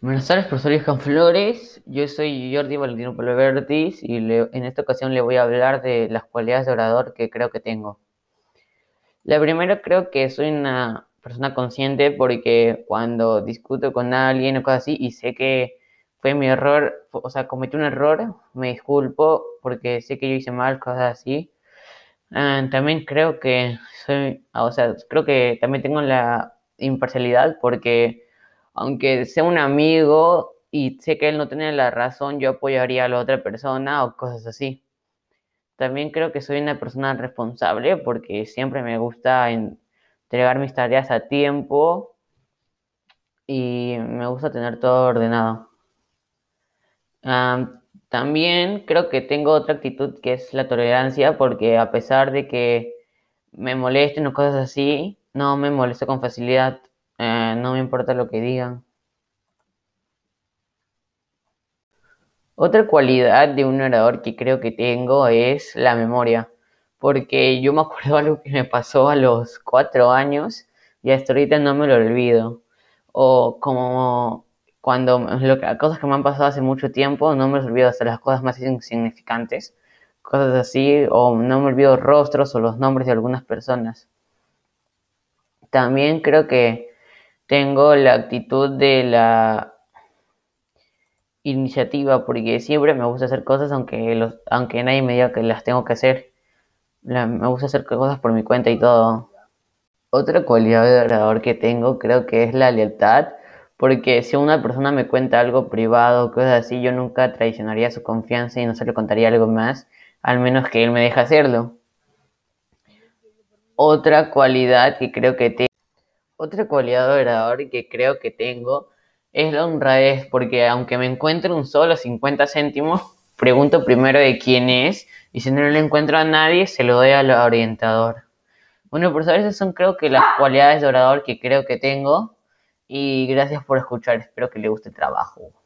Buenas tardes, profesor Flores. Yo soy Jordi Valentino Palovertis y en esta ocasión le voy a hablar de las cualidades de orador que creo que tengo. La primera creo que soy una persona consciente porque cuando discuto con alguien o cosas así y sé que fue mi error, o sea, cometí un error, me disculpo porque sé que yo hice mal, cosas así. Ah, también creo que soy, o sea, creo que también tengo la imparcialidad porque aunque sea un amigo y sé que él no tiene la razón, yo apoyaría a la otra persona o cosas así. También creo que soy una persona responsable porque siempre me gusta entregar mis tareas a tiempo y me gusta tener todo ordenado. también creo que tengo otra actitud que es la tolerancia porque a pesar de que me molesten o cosas así, no me molesto con facilidad. No me importa lo que digan. Otra cualidad de un orador que creo que tengo es la memoria, porque yo me acuerdo algo que me pasó a los cuatro años y hasta ahorita no me lo olvido. O como cuando lo cosas que me han pasado hace mucho tiempo, no me olvido hasta las cosas más insignificantes, cosas así, o no me olvido rostros o los nombres de algunas personas. También creo que tengo la actitud de la iniciativa porque siempre me gusta hacer cosas aunque, los, aunque nadie me diga que las tengo que hacer. me gusta hacer cosas por mi cuenta y todo. Otra cualidad de orador que tengo creo que es la lealtad, porque si una persona me cuenta algo privado, cosas así, yo nunca traicionaría su confianza y no se le contaría algo más, al menos que él me deje hacerlo. Otra cualidad que creo que tengo otra cualidad de orador que creo que tengo es la honradez, porque aunque me encuentre un solo 50 céntimos, pregunto primero de quién es y si no le encuentro a nadie, se lo doy al orientador. Bueno, a veces son creo que las cualidades de orador que creo que tengo y gracias por escuchar, espero que le guste el trabajo.